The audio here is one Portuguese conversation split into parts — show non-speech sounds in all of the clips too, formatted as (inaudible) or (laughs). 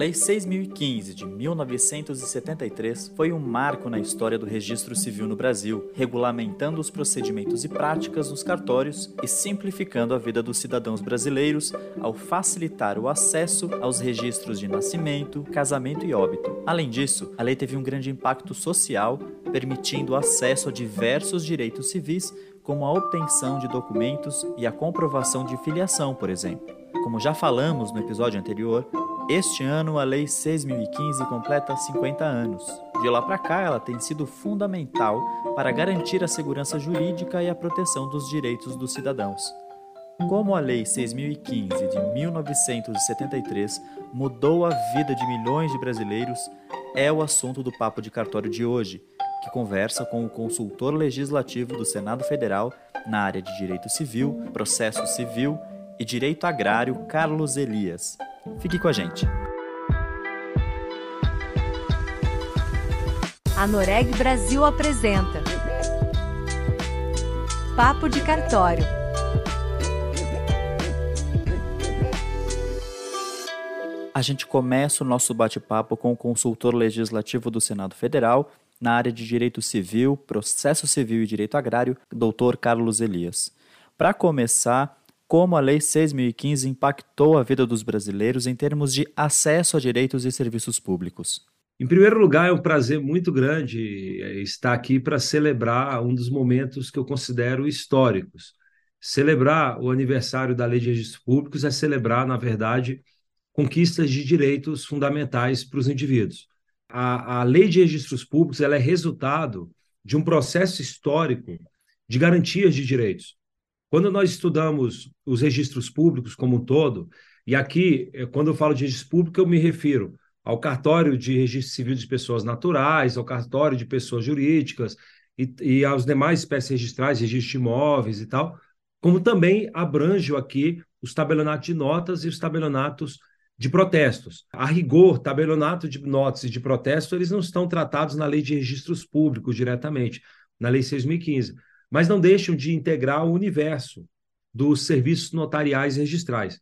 Lei 6015 de 1973 foi um marco na história do registro civil no Brasil, regulamentando os procedimentos e práticas nos cartórios e simplificando a vida dos cidadãos brasileiros ao facilitar o acesso aos registros de nascimento, casamento e óbito. Além disso, a lei teve um grande impacto social, permitindo acesso a diversos direitos civis, como a obtenção de documentos e a comprovação de filiação, por exemplo. Como já falamos no episódio anterior, este ano a Lei 6.015 completa 50 anos. De lá para cá, ela tem sido fundamental para garantir a segurança jurídica e a proteção dos direitos dos cidadãos. Como a Lei 6.015 de 1973 mudou a vida de milhões de brasileiros, é o assunto do Papo de Cartório de hoje, que conversa com o consultor legislativo do Senado Federal na área de Direito Civil, Processo Civil e Direito Agrário Carlos Elias. Fique com a gente. A Noreg Brasil apresenta Papo de Cartório. A gente começa o nosso bate-papo com o consultor legislativo do Senado Federal na área de Direito Civil, Processo Civil e Direito Agrário, Dr. Carlos Elias. Para começar, como a Lei 6.015 impactou a vida dos brasileiros em termos de acesso a direitos e serviços públicos. Em primeiro lugar, é um prazer muito grande eh, estar aqui para celebrar um dos momentos que eu considero históricos. Celebrar o aniversário da Lei de Registros Públicos é celebrar, na verdade, conquistas de direitos fundamentais para os indivíduos. A, a Lei de Registros Públicos ela é resultado de um processo histórico de garantias de direitos. Quando nós estudamos os registros públicos como um todo, e aqui, eh, quando eu falo de registro público, eu me refiro ao cartório de registro civil de pessoas naturais, ao cartório de pessoas jurídicas e, e aos demais espécies registrais, registro de imóveis e tal, como também abranjo aqui os tabelionatos de notas e os tabelionatos de protestos. A rigor, tabelionato de notas e de protesto, eles não estão tratados na lei de registros públicos diretamente, na lei 6.015 mas não deixam de integrar o universo dos serviços notariais e registrais.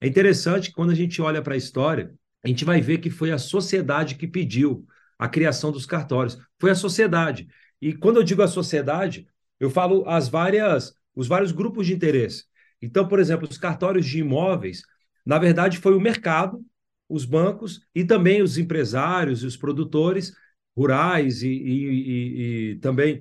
É interessante que quando a gente olha para a história, a gente vai ver que foi a sociedade que pediu a criação dos cartórios. Foi a sociedade. E quando eu digo a sociedade, eu falo as várias, os vários grupos de interesse. Então, por exemplo, os cartórios de imóveis, na verdade, foi o mercado, os bancos e também os empresários e os produtores rurais e, e, e, e também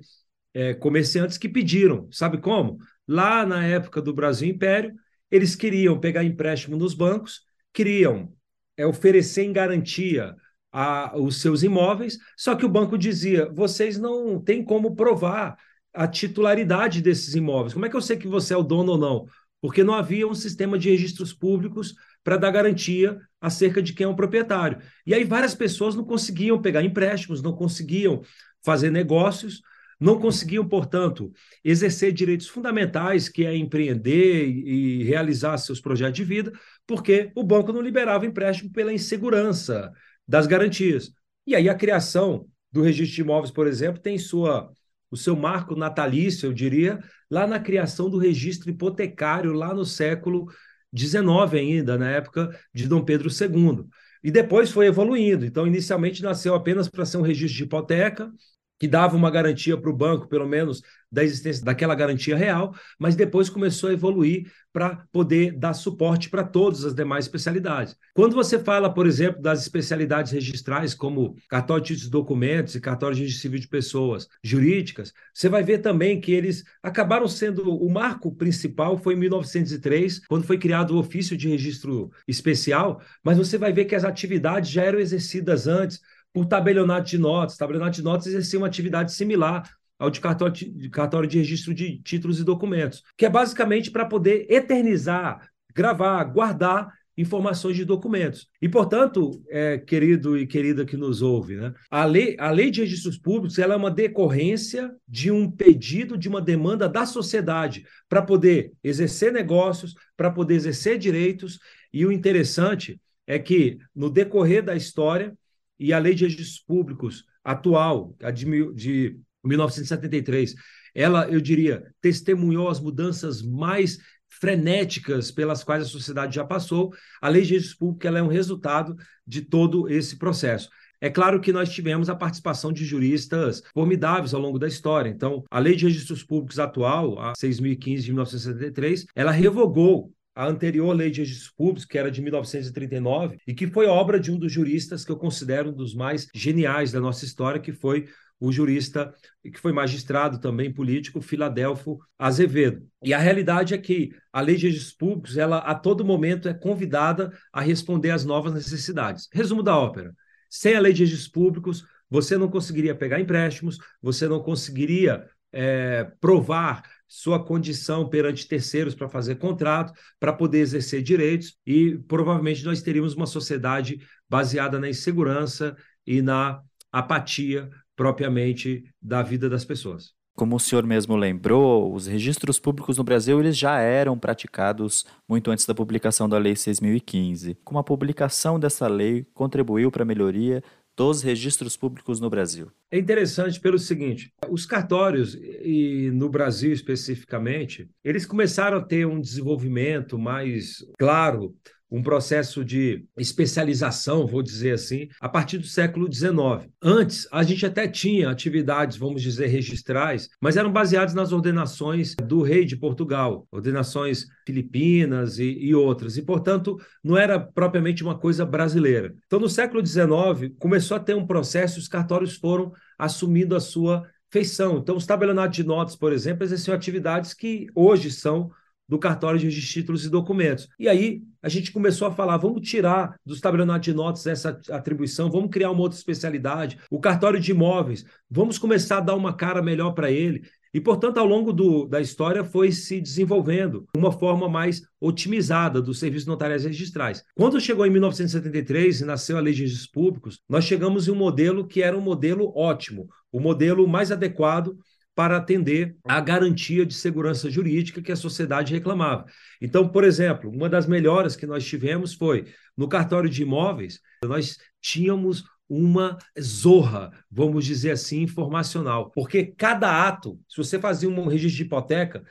é, comerciantes que pediram, sabe como? Lá na época do Brasil Império, eles queriam pegar empréstimo nos bancos, queriam é, oferecer em garantia a, os seus imóveis, só que o banco dizia: vocês não têm como provar a titularidade desses imóveis. Como é que eu sei que você é o dono ou não? Porque não havia um sistema de registros públicos para dar garantia acerca de quem é o proprietário. E aí várias pessoas não conseguiam pegar empréstimos, não conseguiam fazer negócios, não conseguiam, portanto, exercer direitos fundamentais, que é empreender e realizar seus projetos de vida, porque o banco não liberava empréstimo pela insegurança das garantias. E aí a criação do registro de imóveis, por exemplo, tem sua o seu marco natalício, eu diria, lá na criação do registro hipotecário, lá no século XIX ainda, na época de Dom Pedro II. E depois foi evoluindo. Então, inicialmente nasceu apenas para ser um registro de hipoteca, que dava uma garantia para o banco, pelo menos, da existência daquela garantia real, mas depois começou a evoluir para poder dar suporte para todas as demais especialidades. Quando você fala, por exemplo, das especialidades registrais, como cartório de documentos e cartório de registro civil de pessoas jurídicas, você vai ver também que eles acabaram sendo o marco principal foi em 1903, quando foi criado o ofício de registro especial, mas você vai ver que as atividades já eram exercidas antes por tabelionato de notas. Tabelionato de notas exercia uma atividade similar ao de cartório de, cartório de registro de títulos e documentos, que é basicamente para poder eternizar, gravar, guardar informações de documentos. E, portanto, é, querido e querida que nos ouve, né, a, lei, a lei de registros públicos ela é uma decorrência de um pedido, de uma demanda da sociedade para poder exercer negócios, para poder exercer direitos. E o interessante é que, no decorrer da história, e a Lei de Registros Públicos atual, a de, de 1973, ela, eu diria, testemunhou as mudanças mais frenéticas pelas quais a sociedade já passou, a lei de registro público ela é um resultado de todo esse processo. É claro que nós tivemos a participação de juristas formidáveis ao longo da história. Então, a Lei de Registros Públicos atual, a 6.015 de 1973, ela revogou a anterior Lei de Registros Públicos, que era de 1939, e que foi obra de um dos juristas que eu considero um dos mais geniais da nossa história, que foi o jurista que foi magistrado também político, Filadelfo Azevedo. E a realidade é que a lei de registros públicos, ela a todo momento é convidada a responder às novas necessidades. Resumo da ópera: sem a lei de registros públicos, você não conseguiria pegar empréstimos, você não conseguiria é, provar sua condição perante terceiros para fazer contrato, para poder exercer direitos, e provavelmente nós teríamos uma sociedade baseada na insegurança e na apatia propriamente da vida das pessoas. Como o senhor mesmo lembrou, os registros públicos no Brasil eles já eram praticados muito antes da publicação da Lei 6.015. Como a publicação dessa lei contribuiu para a melhoria dos registros públicos no Brasil? É interessante pelo seguinte: os cartórios, e no Brasil especificamente, eles começaram a ter um desenvolvimento mais claro um processo de especialização, vou dizer assim, a partir do século XIX. Antes, a gente até tinha atividades, vamos dizer, registrais, mas eram baseadas nas ordenações do rei de Portugal, ordenações filipinas e, e outras, e, portanto, não era propriamente uma coisa brasileira. Então, no século XIX, começou a ter um processo, os cartórios foram assumindo a sua feição. Então, os tabelionatos de notas, por exemplo, exerciam atividades que hoje são do cartório de títulos e documentos. E aí a gente começou a falar, vamos tirar dos tabelionatos de notas essa atribuição, vamos criar uma outra especialidade, o cartório de imóveis, vamos começar a dar uma cara melhor para ele. E, portanto, ao longo do, da história foi se desenvolvendo uma forma mais otimizada dos serviços notariais registrais. Quando chegou em 1973 e nasceu a Lei de Registros Públicos, nós chegamos em um modelo que era um modelo ótimo, o modelo mais adequado para atender à garantia de segurança jurídica que a sociedade reclamava. Então, por exemplo, uma das melhoras que nós tivemos foi no cartório de imóveis, nós tínhamos uma zorra, vamos dizer assim, informacional, porque cada ato, se você fazia um registro de hipoteca,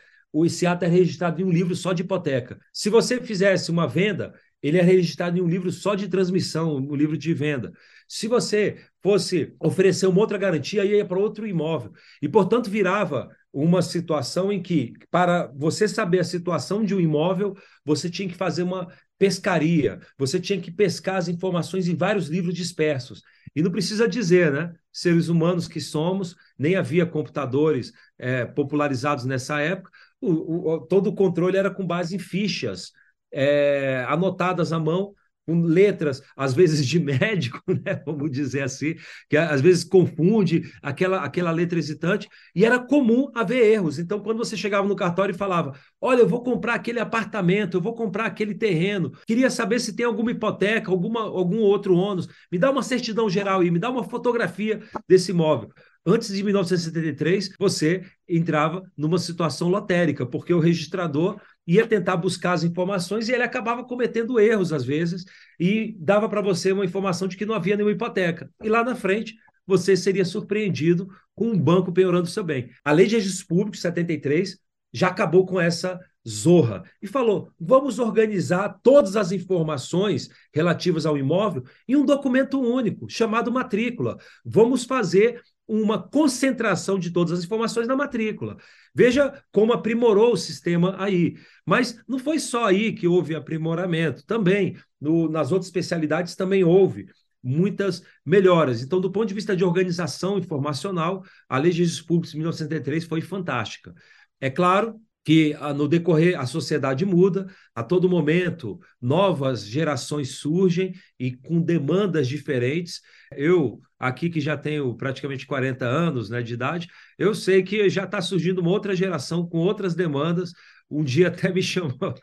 esse ato é registrado em um livro só de hipoteca. Se você fizesse uma venda, ele é registrado em um livro só de transmissão, um livro de venda. Se você fosse oferecer uma outra garantia, ia para outro imóvel. E, portanto, virava uma situação em que, para você saber a situação de um imóvel, você tinha que fazer uma pescaria, você tinha que pescar as informações em vários livros dispersos. E não precisa dizer, né? Seres humanos que somos, nem havia computadores é, popularizados nessa época, o, o, todo o controle era com base em fichas é, anotadas à mão com letras, às vezes de médico, (laughs) né, vamos dizer assim, que às vezes confunde aquela, aquela letra hesitante, e era comum haver erros. Então, quando você chegava no cartório e falava: Olha, eu vou comprar aquele apartamento, eu vou comprar aquele terreno, queria saber se tem alguma hipoteca, alguma, algum outro ônus, me dá uma certidão geral e me dá uma fotografia desse imóvel. Antes de 1973, você entrava numa situação lotérica, porque o registrador ia tentar buscar as informações e ele acabava cometendo erros às vezes e dava para você uma informação de que não havia nenhuma hipoteca. E lá na frente você seria surpreendido com um banco penhorando seu bem. A Lei de Registros Públicos 73 já acabou com essa zorra e falou: vamos organizar todas as informações relativas ao imóvel em um documento único chamado matrícula. Vamos fazer uma concentração de todas as informações na matrícula. Veja como aprimorou o sistema aí. Mas não foi só aí que houve aprimoramento, também no, nas outras especialidades também houve muitas melhoras. Então, do ponto de vista de organização informacional, a Lei de Registros Públicos de 1903 foi fantástica. É claro que ah, no decorrer a sociedade muda, a todo momento novas gerações surgem e com demandas diferentes. Eu, aqui que já tenho praticamente 40 anos né, de idade, eu sei que já está surgindo uma outra geração com outras demandas. Um dia até me (laughs) chamou,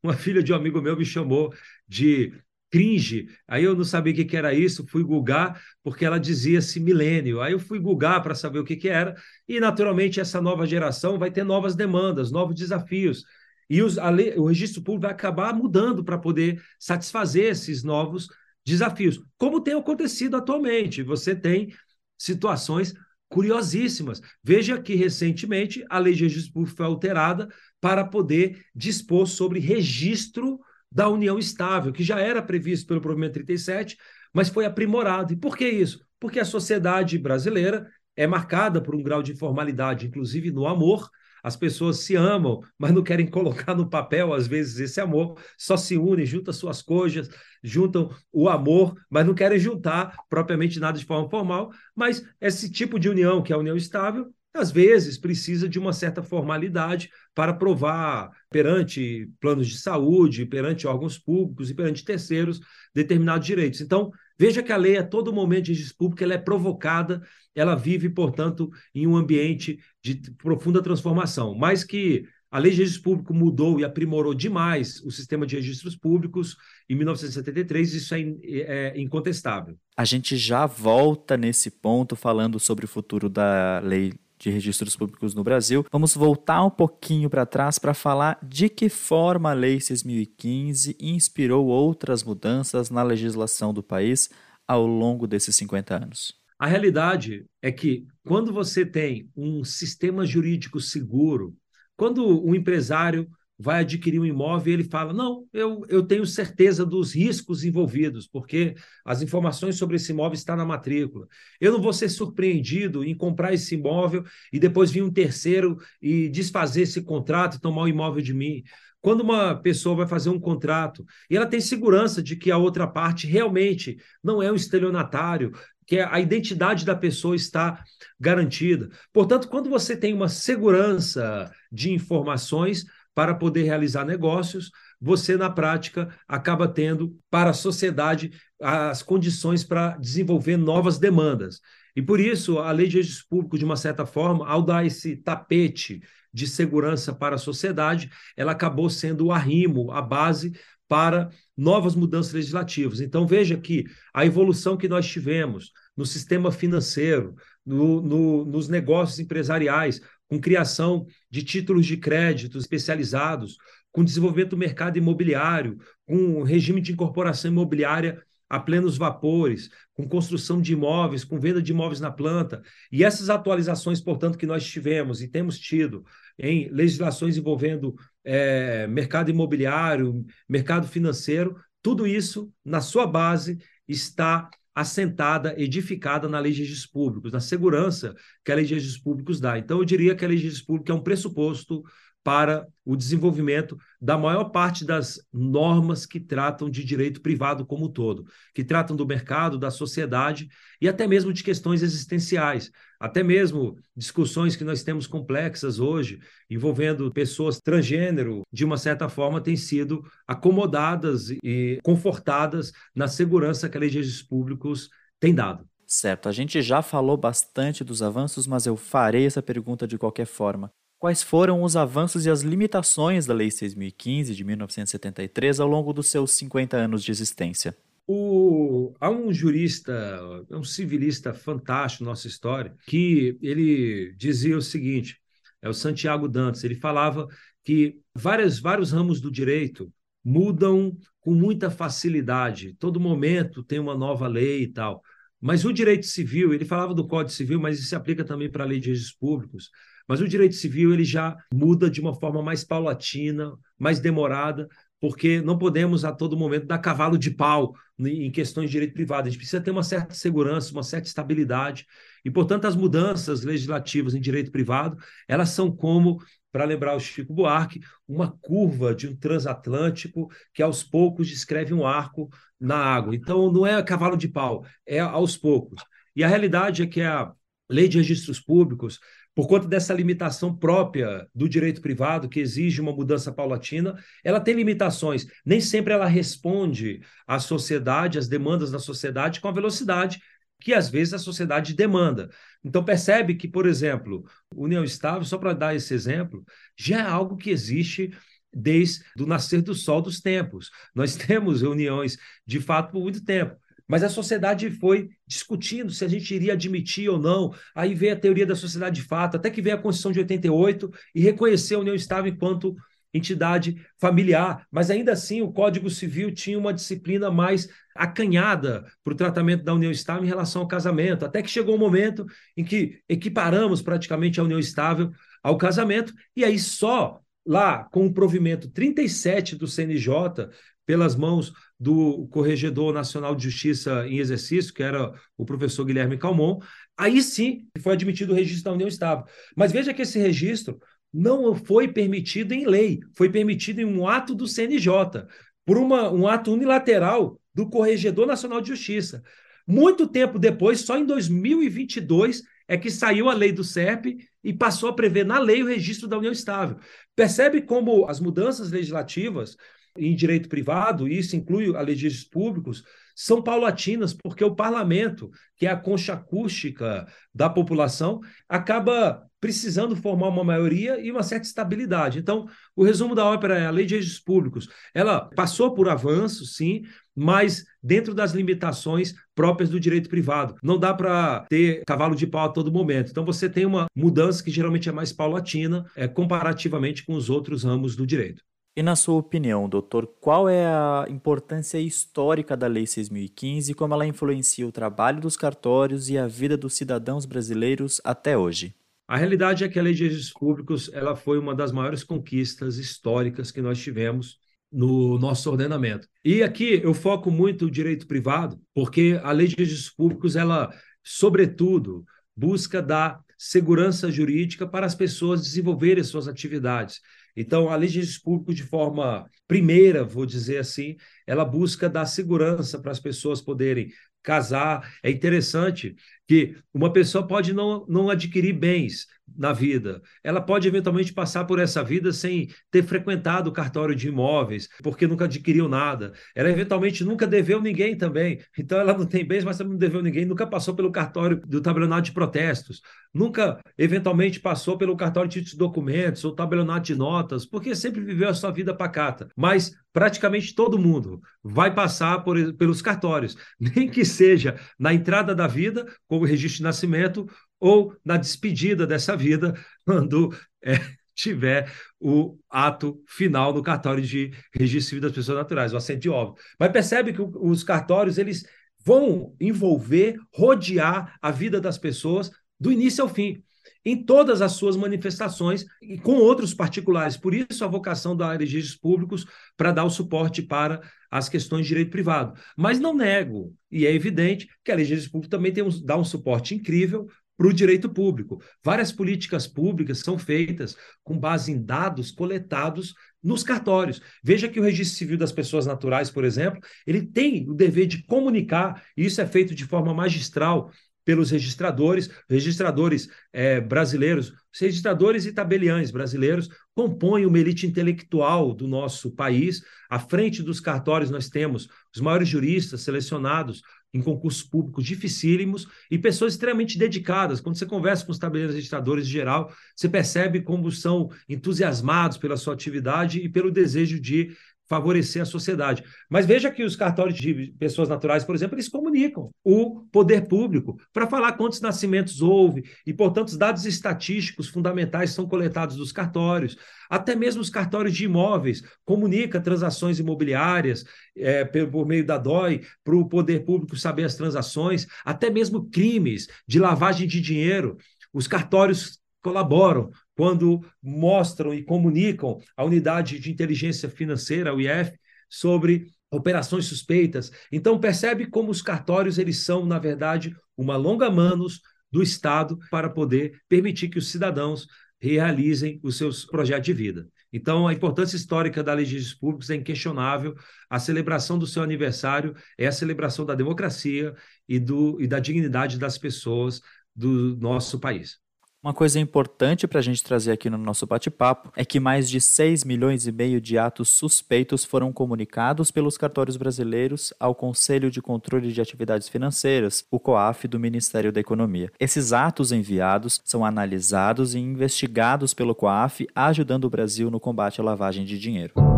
uma filha de um amigo meu me chamou de cringe. Aí eu não sabia o que, que era isso, fui googar, porque ela dizia-se milênio. Aí eu fui googar para saber o que, que era, e naturalmente essa nova geração vai ter novas demandas, novos desafios. E os, lei, o registro público vai acabar mudando para poder satisfazer esses novos desafios, como tem acontecido atualmente. Você tem situações curiosíssimas. Veja que recentemente a lei de registro público foi alterada para poder dispor sobre registro da união estável, que já era previsto pelo provimento 37, mas foi aprimorado. E por que isso? Porque a sociedade brasileira é marcada por um grau de informalidade, inclusive no amor, as pessoas se amam, mas não querem (laughs) colocar no papel, às vezes, esse amor, só se unem, juntam suas coisas, juntam o amor, mas não querem juntar propriamente nada de forma formal. Mas esse tipo de união, que é a união estável, às vezes precisa de uma certa formalidade para provar perante planos de saúde, perante órgãos públicos e perante terceiros determinados direitos. Então, veja que a lei a todo momento de registro público ela é provocada, ela vive, portanto, em um ambiente de profunda transformação, mas que a lei de registro público mudou e aprimorou demais o sistema de registros públicos em 1973, isso é, é, incontestável. A gente já volta nesse ponto falando sobre o futuro da lei de registros públicos no Brasil. Vamos voltar um pouquinho para trás para falar de que forma a Lei 6.015 inspirou outras mudanças na legislação do país ao longo desses 50 anos. A realidade é que quando você tem um sistema jurídico seguro, quando o empresário vai adquirir um imóvel e ele fala: Não, eu, eu tenho certeza dos riscos envolvidos, porque as informações sobre esse imóvel estão na matrícula. Eu não vou ser surpreendido em comprar esse imóvel e depois vir um terceiro e desfazer esse contrato e tomar o imóvel de mim. Quando uma pessoa vai fazer um contrato e ela tem segurança de que a outra parte realmente não é um estelionatário, que a identidade da pessoa está garantida. Portanto, quando você tem uma segurança de informações, para poder realizar negócios, você, na prática, acaba tendo para a sociedade as condições para desenvolver novas demandas. E por isso, a lei de registro público, de uma certa forma, ao dar esse tapete de segurança para a sociedade, ela acabou sendo o arrimo, a base para novas mudanças legislativas. Então, veja que a evolução que nós tivemos no sistema financeiro, no, no, nos negócios empresariais, com criação de títulos de crédito especializados, com desenvolvimento do mercado imobiliário, com regime de incorporação imobiliária a plenos vapores, com construção de imóveis, com venda de imóveis na planta. E essas atualizações, portanto, que nós tivemos e temos tido em legislações envolvendo é, mercado imobiliário, mercado financeiro, tudo isso, na sua base, está assentada, edificada na lei de registros públicos, na segurança que a lei de registros públicos dá. Então, eu diria que a lei de registros públicos é um pressuposto para o desenvolvimento da maior parte das normas que tratam de direito privado como um todo, que tratam do mercado, da sociedade e até mesmo de questões existenciais, até mesmo discussões que nós temos complexas hoje, envolvendo pessoas transgênero, de uma certa forma, têm sido acomodadas e confortadas na segurança que a lei de públicos tem dado. Certo, a gente já falou bastante dos avanços, mas eu farei essa pergunta de qualquer forma quais foram os avanços e as limitações da Lei 6.015 de 1973 ao longo dos seus 50 anos de existência. O, há um jurista, um civilista fantástico nossa história, que ele dizia o seguinte: é o Santiago Dantas, ele falava que várias, vários ramos do direito mudam com muita facilidade, todo momento tem uma nova lei e tal. Mas o direito civil, ele falava do Código Civil, mas isso se aplica também para a lei de registros públicos. Mas o direito civil ele já muda de uma forma mais paulatina, mais demorada, porque não podemos a todo momento dar cavalo de pau em questões de direito privado. A gente precisa ter uma certa segurança, uma certa estabilidade. E, portanto, as mudanças legislativas em direito privado, elas são como, para lembrar o Chico Buarque, uma curva de um transatlântico que aos poucos descreve um arco na água. Então, não é cavalo de pau, é aos poucos. E a realidade é que a lei de registros públicos por conta dessa limitação própria do direito privado, que exige uma mudança paulatina, ela tem limitações. Nem sempre ela responde à sociedade, às demandas da sociedade, com a velocidade que às vezes a sociedade demanda. Então, percebe que, por exemplo, união estável, só para dar esse exemplo, já é algo que existe desde o nascer do sol dos tempos. Nós (laughs) temos reuniões, de fato, por muito tempo. Mas a sociedade foi discutindo se a gente iria admitir ou não. Aí veio a teoria da sociedade de fato, até que veio a Constituição de 88 e reconheceu a União Estável enquanto entidade familiar, mas ainda assim o Código Civil tinha uma disciplina mais acanhada para o tratamento da união estável em relação ao casamento, até que chegou um momento em que equiparamos praticamente a união estável ao casamento, e aí só lá com o provimento 37 do CNJ, pelas mãos do Corregedor Nacional de Justiça em exercício, que era o professor Guilherme Calmon, aí sim foi admitido o registro da União Estável. Mas veja que esse registro não foi permitido em lei, foi permitido em um ato do CNJ, por uma, um ato unilateral do Corregedor Nacional de Justiça. Muito tempo depois, só em 2022, é que saiu a lei do SERP e passou a prever na lei o registro da união estável. Percebe como as mudanças legislativas em direito privado, e isso inclui a lei de registros públicos, são paulatinas, porque o parlamento, que é a concha acústica da população, acaba precisando formar uma maioria e uma certa estabilidade. Então, o resumo da ópera é a lei de registros públicos. Ela passou por avanços, sim, mas dentro das limitações próprias do direito privado. Não dá para ter cavalo de pau a todo momento. Então, você tem uma mudança que geralmente é mais paulatina, é, comparativamente com os outros ramos do direito. E na sua opinião, doutor, qual é a importância histórica da Lei 6015 e como ela influencia o trabalho dos cartórios e a vida dos cidadãos brasileiros até hoje? A realidade é que a Lei de Registros Públicos ela foi uma das maiores conquistas históricas que nós tivemos no nosso ordenamento. E aqui eu foco muito o direito privado, porque a Lei de Registros Públicos, ela, sobretudo, busca dar segurança jurídica para as pessoas desenvolverem suas atividades. Então, a lei de registros públicos, de forma primeira, vou dizer assim, ela busca dar segurança para as pessoas poderem casar. É interessante que uma pessoa pode não, não adquirir bens na vida, ela pode eventualmente passar por essa vida sem ter frequentado o cartório de imóveis, porque nunca adquiriu nada. Ela eventualmente nunca deveu ninguém também. Então ela não tem bens, mas também não deveu ninguém, nunca passou pelo cartório do tabelionato de protestos, nunca eventualmente passou pelo cartório de documentos ou tabelionato de notas, porque sempre viveu a sua vida pacata. Mas praticamente todo mundo vai passar por, pelos cartórios, (laughs) nem que seja na entrada da vida, como registro de nascimento, ou na despedida dessa vida, (laughs) quando é, tiver o ato final no cartório de registro civil das pessoas naturais, o assento de óbito. Mas percebe que os cartórios eles vão envolver, rodear a vida das pessoas do início ao fim em todas as suas manifestações e com outros particulares. Por isso, a vocação da área de registros públicos para dar o suporte para as questões de direito privado. Mas não nego, e é evidente que a lei de registros públicos também tem um, dá um suporte incrível para o direito público. Várias políticas públicas são feitas com base em dados coletados nos cartórios. Veja que o registro civil das pessoas naturais, por exemplo, ele tem o dever de comunicar, e isso é feito de forma magistral pelos registradores, registradores é, brasileiros, os registradores e tabeliães brasileiros compõem uma elite intelectual do nosso país. À frente dos cartórios nós temos os maiores juristas selecionados em concursos públicos dificílimos e pessoas extremamente dedicadas. Quando você conversa com os tabeleiros registradores em geral, você percebe como são entusiasmados pela sua atividade e pelo desejo de favorecer a sociedade. Mas veja que os cartórios de pessoas naturais, por exemplo, eles comunicam o poder público para falar quantos nascimentos houve e, portanto, os dados estatísticos fundamentais são coletados dos cartórios. Até mesmo os cartórios de imóveis comunicam transações imobiliárias é, por meio da DOI para o poder público saber as transações, até mesmo crimes de lavagem de dinheiro. Os cartórios colaboram quando mostram e comunicam à unidade de inteligência financeira, o IF, sobre operações suspeitas. Então percebe como os cartórios eles são, na verdade, uma longa manos do Estado para poder permitir que os cidadãos realizem os seus projetos de vida. Então, a importância histórica da Lei de Registros Públicos é inquestionável. A celebração do seu aniversário é a celebração da democracia e, do, e da dignidade das pessoas do nosso país. Uma coisa importante para a gente trazer aqui no nosso bate-papo é que mais de 6 milhões e meio de atos suspeitos foram comunicados pelos cartórios brasileiros ao Conselho de Controle de Atividades Financeiras, o COAF do Ministério da Economia. Esses atos enviados são analisados e investigados pelo COAF, ajudando o Brasil no combate à lavagem de dinheiro.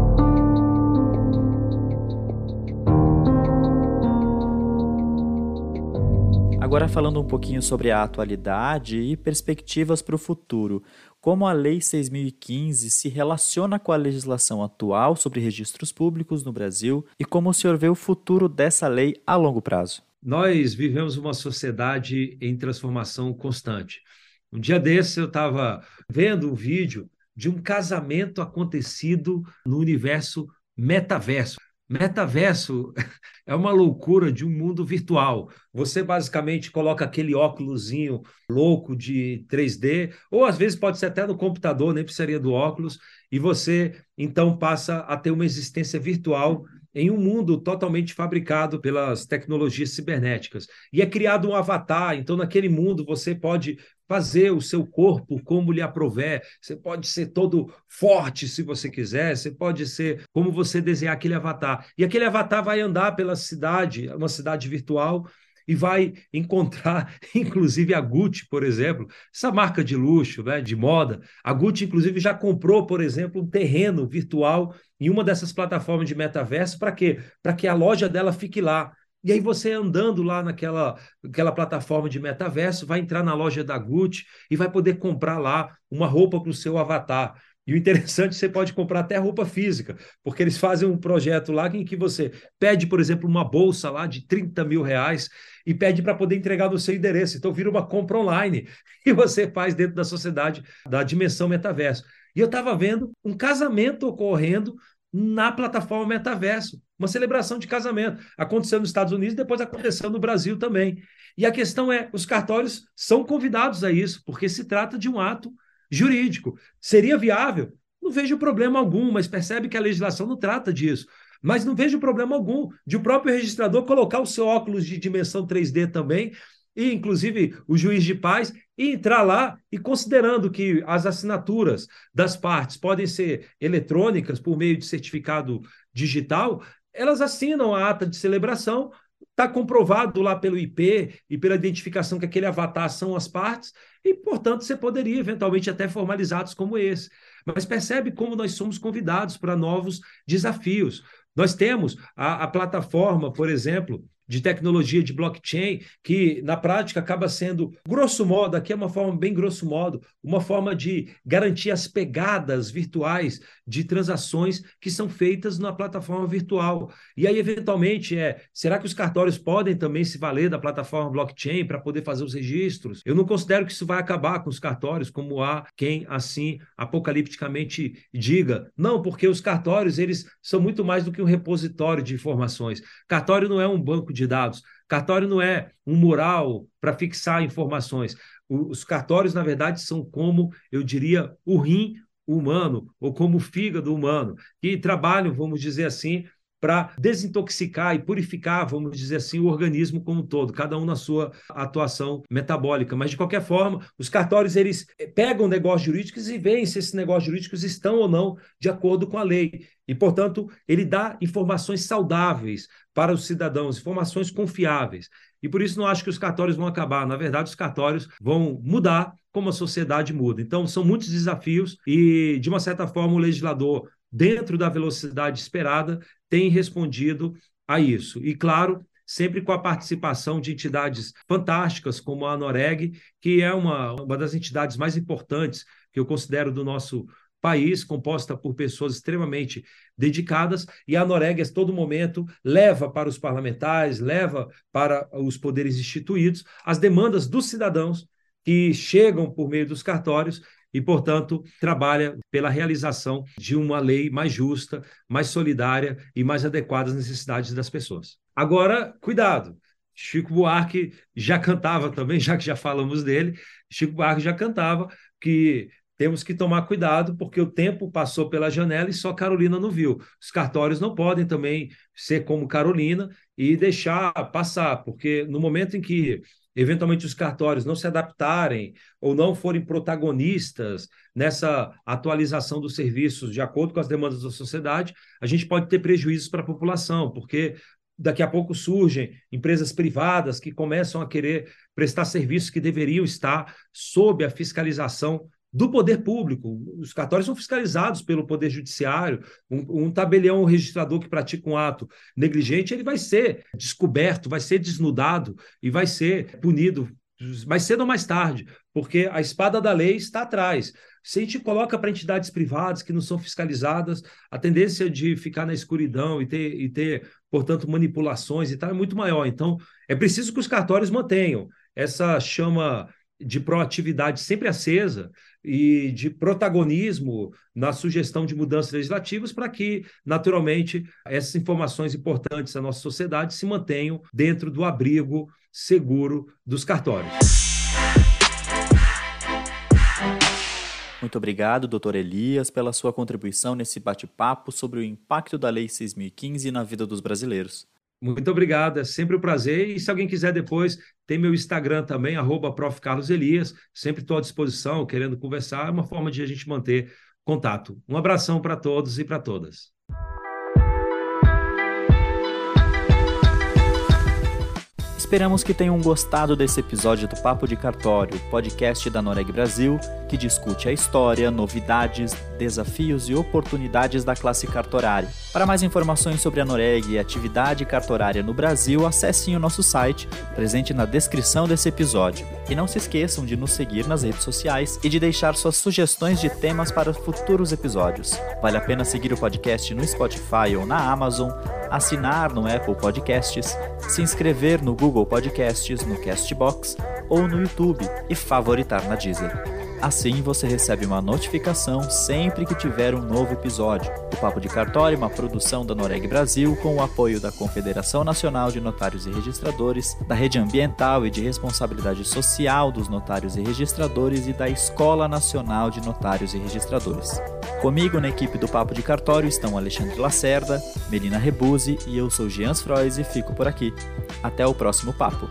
Agora falando um pouquinho sobre a atualidade e perspectivas para o futuro, como a Lei 6015 se relaciona com a legislação atual sobre registros públicos no Brasil e como o senhor vê o futuro dessa lei a longo prazo. Nós vivemos uma sociedade em transformação constante. Um dia desse eu estava vendo um vídeo de um casamento acontecido no universo metaverso. Metaverso (laughs) é uma loucura de um mundo virtual. Você basicamente coloca aquele óculosinho louco de 3D, ou às vezes pode ser até no computador, nem precisaria do óculos, e você então passa a ter uma existência virtual em um mundo totalmente fabricado pelas tecnologias cibernéticas. E é criado um avatar, então naquele mundo você pode fazer o seu corpo como lhe aprover. Você pode ser todo forte se você quiser, você pode ser como você desenhar aquele avatar. E aquele avatar vai andar pela cidade, uma cidade virtual, e vai encontrar, (laughs) inclusive, a Gucci, por exemplo, essa marca de luxo, né, de moda. A Gucci, inclusive, já comprou, por exemplo, um terreno virtual em uma dessas plataformas de metaverso. Para quê? Para que a loja dela fique lá. E aí você andando lá naquela aquela plataforma de metaverso, vai entrar na loja da Gucci e vai poder comprar lá uma roupa para o seu avatar. E o interessante, você pode comprar até roupa física, porque eles fazem um projeto lá em que você pede, por exemplo, uma bolsa lá de 30 mil reais e pede para poder entregar no seu endereço. Então vira uma compra online (laughs) e você faz dentro da sociedade da dimensão metaverso. E eu estava vendo um casamento ocorrendo na plataforma Metaverso, uma celebração de casamento. Aconteceu nos Estados Unidos, depois aconteceu no Brasil também. E a questão é: os cartórios são convidados a isso, porque se trata de um ato jurídico. Seria viável? Não vejo problema algum, mas percebe que a legislação não trata disso. Mas não vejo problema algum de o próprio registrador colocar o seu óculos de dimensão 3D também, e inclusive o juiz de paz, e entrar lá e considerando que as assinaturas das partes podem ser eletrônicas por meio de certificado digital, elas assinam a ata de celebração, está comprovado lá pelo IP e pela identificação que aquele avatar são as partes, e, portanto, você poderia eventualmente até formalizados como esse. Mas percebe como nós somos convidados para novos desafios. Nós temos a, a plataforma, por exemplo, de tecnologia de blockchain, que na prática acaba sendo, grosso modo, aqui é uma forma bem grosso modo, uma forma de garantir as pegadas virtuais de transações que são feitas na plataforma virtual. E aí, eventualmente, é, será que os cartórios podem também se valer da plataforma blockchain para poder fazer os registros? Eu não considero que isso vai acabar com os cartórios, como há quem assim apocalipticamente diga. Não, porque os cartórios, eles são muito mais do que um repositório de informações. Cartório não é um banco de dados. Cartório não é um mural para fixar informações. Os cartórios, na verdade, são como, eu diria, o rim humano, ou como fígado humano, que trabalham, vamos dizer assim, para desintoxicar e purificar, vamos dizer assim, o organismo como um todo, cada um na sua atuação metabólica. Mas, de qualquer forma, os cartórios eles eh, pegam negócios jurídicos e veem se esses negócios jurídicos estão ou não de acordo com a lei. E, portanto, ele dá informações saudáveis para os cidadãos, informações confiáveis. E por isso não acho que os cartórios vão acabar. Na verdade, os cartórios vão mudar como a sociedade muda. Então, são muitos desafios e, de uma certa forma, o legislador dentro da velocidade esperada, tem respondido a isso. E, claro, sempre com a participação de entidades fantásticas como a Noreg, que é uma, uma das entidades mais importantes que eu considero do nosso país, composta por pessoas extremamente dedicadas, e a Noreg, a todo momento, leva para os parlamentares, leva para os poderes instituídos as demandas dos cidadãos que chegam por meio dos cartórios e, portanto, trabalha pela realização de uma lei mais justa, mais solidária e mais adequada às necessidades das pessoas. Agora, cuidado. Chico Buarque já cantava também, (laughs) já que já falamos dele, Chico Buarque já cantava que temos que tomar cuidado porque o tempo passou pela janela e só Carolina não viu. Os cartórios não podem também ser como Carolina e deixar passar, porque no momento em que eventualmente os cartórios não se adaptarem ou não forem protagonistas nessa atualização dos serviços de acordo com as demandas da sociedade, a gente pode ter prejuízos para a população, porque daqui a pouco surgem empresas privadas que começam a querer prestar serviços que deveriam estar sob a fiscalização do poder público. Os cartórios são fiscalizados pelo poder judiciário. Um, um, tabelião registrador que pratica um ato negligente, ele vai ser descoberto, vai ser desnudado e vai ser punido mais cedo ou mais tarde, porque a espada da lei está atrás. Se a gente coloca para entidades privadas que não são fiscalizadas, a tendência de ficar na escuridão e ter, e ter, portanto, manipulações e tal é muito maior. Então, é preciso que os cartórios mantenham essa chama de proatividade sempre acesa e de protagonismo na sugestão de mudanças legislativas para que, naturalmente, essas informações importantes da nossa sociedade se mantenham dentro do abrigo seguro dos cartórios. Muito obrigado, doutor Elias, pela sua contribuição nesse bate-papo sobre o impacto da Lei 6.015 na vida dos brasileiros. Muito obrigado, é sempre um prazer. E se alguém quiser depois, tem meu Instagram também, arroba Elias. Sempre estou à disposição, querendo conversar. É uma forma de a gente manter contato. Um abração para todos e para todas. Esperamos que tenham gostado desse episódio do Papo de Cartório, podcast da Noreg Brasil, que discute a história, novidades, desafios e oportunidades da classe cartorária. Para mais informações sobre a Noreg e atividade cartorária no Brasil, acessem o nosso site, presente na descrição desse episódio. E não se esqueçam de nos seguir nas redes sociais e de deixar suas sugestões de temas para futuros episódios. Vale a pena seguir o podcast no Spotify ou na Amazon assinar no Apple Podcasts, se inscrever no Google Podcasts, no Castbox ou no YouTube e favoritar na Deezer. Assim você recebe uma notificação sempre que tiver um novo episódio. O Papo de Cartório é uma produção da Noreg Brasil com o apoio da Confederação Nacional de Notários e Registradores, da Rede Ambiental e de Responsabilidade Social dos Notários e Registradores e da Escola Nacional de Notários e Registradores. Comigo na equipe do Papo de Cartório estão Alexandre Lacerda, Melina Rebuzzi e eu sou Jean Frois e fico por aqui. Até o próximo papo.